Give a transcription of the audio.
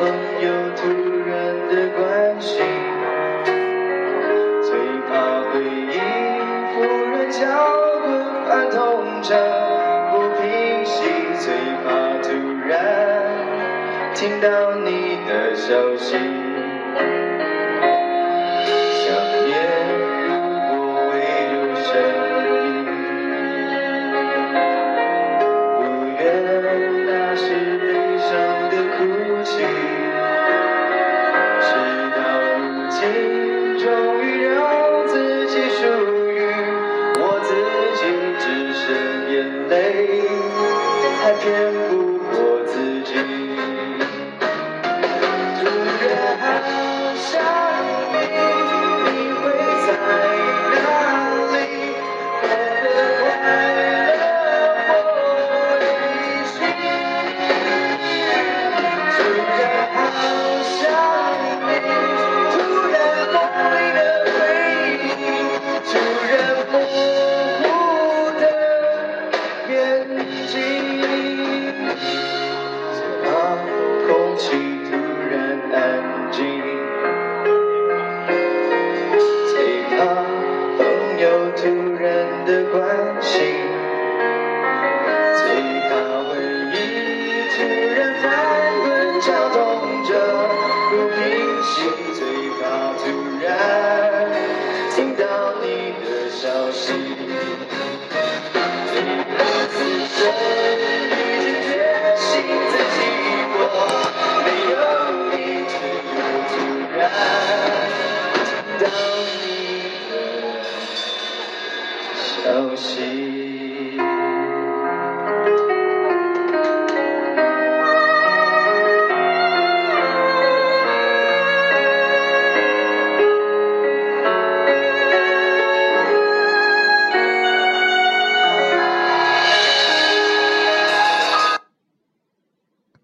朋友突然的关心，最怕回忆忽然浇滚翻痛着不平息，最怕突然听到你的消息。终于让自己属于我自己，只剩眼泪。熟悉。